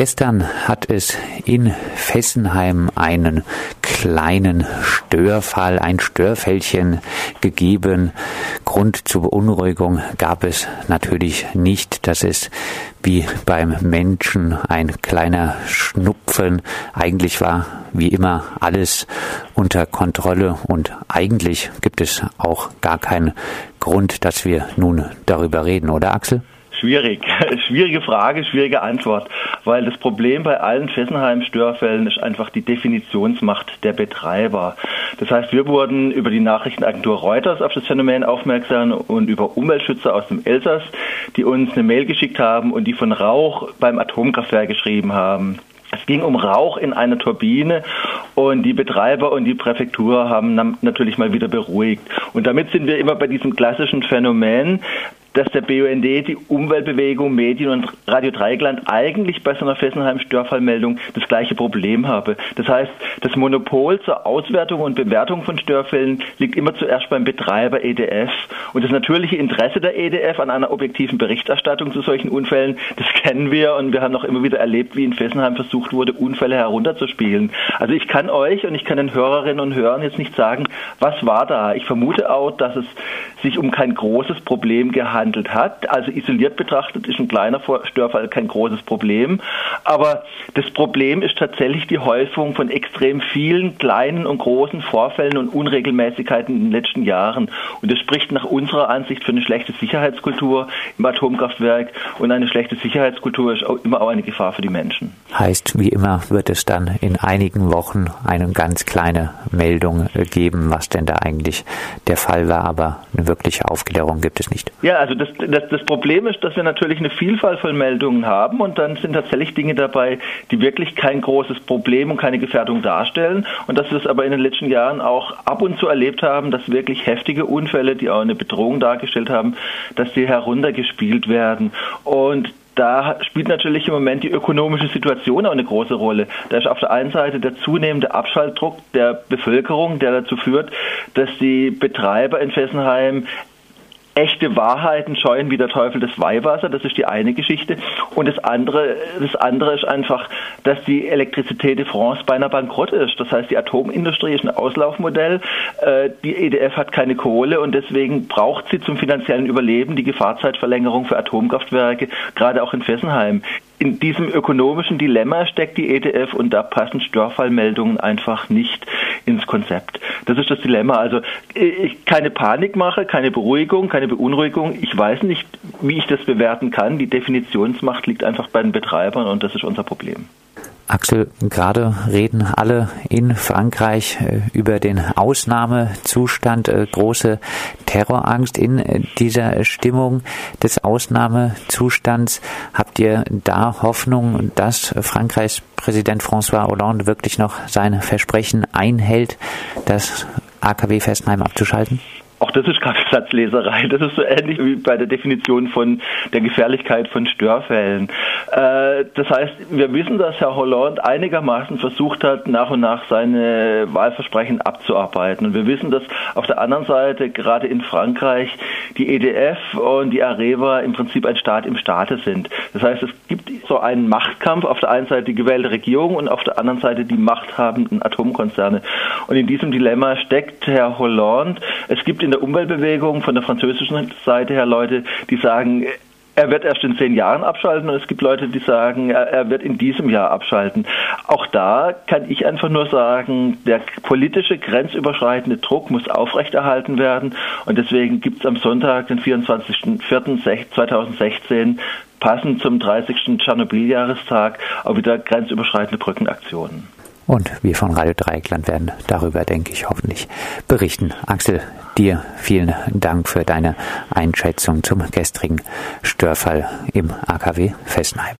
Gestern hat es in Fessenheim einen kleinen Störfall, ein Störfällchen gegeben. Grund zur Beunruhigung gab es natürlich nicht. Das ist wie beim Menschen ein kleiner Schnupfen. Eigentlich war wie immer alles unter Kontrolle und eigentlich gibt es auch gar keinen Grund, dass wir nun darüber reden, oder Axel? Schwierig. Schwierige Frage, schwierige Antwort. Weil das Problem bei allen Fessenheim-Störfällen ist einfach die Definitionsmacht der Betreiber. Das heißt, wir wurden über die Nachrichtenagentur Reuters auf das Phänomen aufmerksam und über Umweltschützer aus dem Elsass, die uns eine Mail geschickt haben und die von Rauch beim Atomkraftwerk geschrieben haben. Es ging um Rauch in einer Turbine und die Betreiber und die Präfektur haben natürlich mal wieder beruhigt. Und damit sind wir immer bei diesem klassischen Phänomen, dass der BUND, die Umweltbewegung, Medien und Radio Dreigland eigentlich bei so einer Fessenheim-Störfallmeldung das gleiche Problem habe. Das heißt, das Monopol zur Auswertung und Bewertung von Störfällen liegt immer zuerst beim Betreiber EDF. Und das natürliche Interesse der EDF an einer objektiven Berichterstattung zu solchen Unfällen, das kennen wir und wir haben auch immer wieder erlebt, wie in Fessenheim versucht wurde, Unfälle herunterzuspielen. Also ich kann euch und ich kann den Hörerinnen und Hörern jetzt nicht sagen, was war da. Ich vermute auch, dass es sich um kein großes Problem gehandelt gehandelt hat. Also isoliert betrachtet ist ein kleiner Störfall kein großes Problem. Aber das Problem ist tatsächlich die Häufung von extrem vielen kleinen und großen Vorfällen und Unregelmäßigkeiten in den letzten Jahren. Und das spricht nach unserer Ansicht für eine schlechte Sicherheitskultur im Atomkraftwerk. Und eine schlechte Sicherheitskultur ist auch immer auch eine Gefahr für die Menschen. Heißt, wie immer wird es dann in einigen Wochen eine ganz kleine Meldung geben, was denn da eigentlich der Fall war. Aber eine wirkliche Aufklärung gibt es nicht. Ja, also also das, das, das Problem ist, dass wir natürlich eine Vielfalt von Meldungen haben und dann sind tatsächlich Dinge dabei, die wirklich kein großes Problem und keine Gefährdung darstellen und dass wir es aber in den letzten Jahren auch ab und zu erlebt haben, dass wirklich heftige Unfälle, die auch eine Bedrohung dargestellt haben, dass die heruntergespielt werden. Und da spielt natürlich im Moment die ökonomische Situation auch eine große Rolle. Da ist auf der einen Seite der zunehmende Abschaltdruck der Bevölkerung, der dazu führt, dass die Betreiber in Fessenheim echte Wahrheiten scheuen wie der Teufel das Weihwasser. Das ist die eine Geschichte. Und das andere, das andere ist einfach, dass die Elektrizität de France beinahe bankrott ist. Das heißt, die Atomindustrie ist ein Auslaufmodell. Äh, die EDF hat keine Kohle und deswegen braucht sie zum finanziellen Überleben die Gefahrzeitverlängerung für Atomkraftwerke, gerade auch in Fessenheim in diesem ökonomischen Dilemma steckt die EDF und da passen Störfallmeldungen einfach nicht ins Konzept. Das ist das Dilemma. Also ich keine Panik mache, keine Beruhigung, keine Beunruhigung. Ich weiß nicht, wie ich das bewerten kann. Die Definitionsmacht liegt einfach bei den Betreibern und das ist unser Problem. Axel, gerade reden alle in Frankreich äh, über den Ausnahmezustand, äh, große Terrorangst in äh, dieser Stimmung des Ausnahmezustands. Habt ihr da Hoffnung, dass Frankreichs Präsident François Hollande wirklich noch sein Versprechen einhält, das AKW Fessenheim abzuschalten? Auch das ist Kaffeesatzleserei. Das ist so ähnlich wie bei der Definition von der Gefährlichkeit von Störfällen. Äh, das heißt, wir wissen, dass Herr Hollande einigermaßen versucht hat, nach und nach seine Wahlversprechen abzuarbeiten. Und wir wissen, dass auf der anderen Seite, gerade in Frankreich, die EDF und die Areva im Prinzip ein Staat im Staate sind. Das heißt, es gibt so einen Machtkampf, auf der einen Seite die gewählte Regierung und auf der anderen Seite die machthabenden Atomkonzerne. Und in diesem Dilemma steckt Herr Hollande. Es gibt in der Umweltbewegung von der französischen Seite her Leute, die sagen, er wird erst in zehn Jahren abschalten und es gibt Leute, die sagen, er, wird in diesem Jahr abschalten. Auch da kann ich einfach nur sagen, der politische grenzüberschreitende Druck muss aufrechterhalten werden und deswegen gibt es am Sonntag, den 24.04.2016, passend zum 30. Tschernobyl-Jahrestag, auch wieder grenzüberschreitende Brückenaktionen. Und wir von Radio Dreieckland werden darüber, denke ich, hoffentlich berichten. Axel, dir vielen Dank für deine Einschätzung zum gestrigen Störfall im AKW Fessenheim.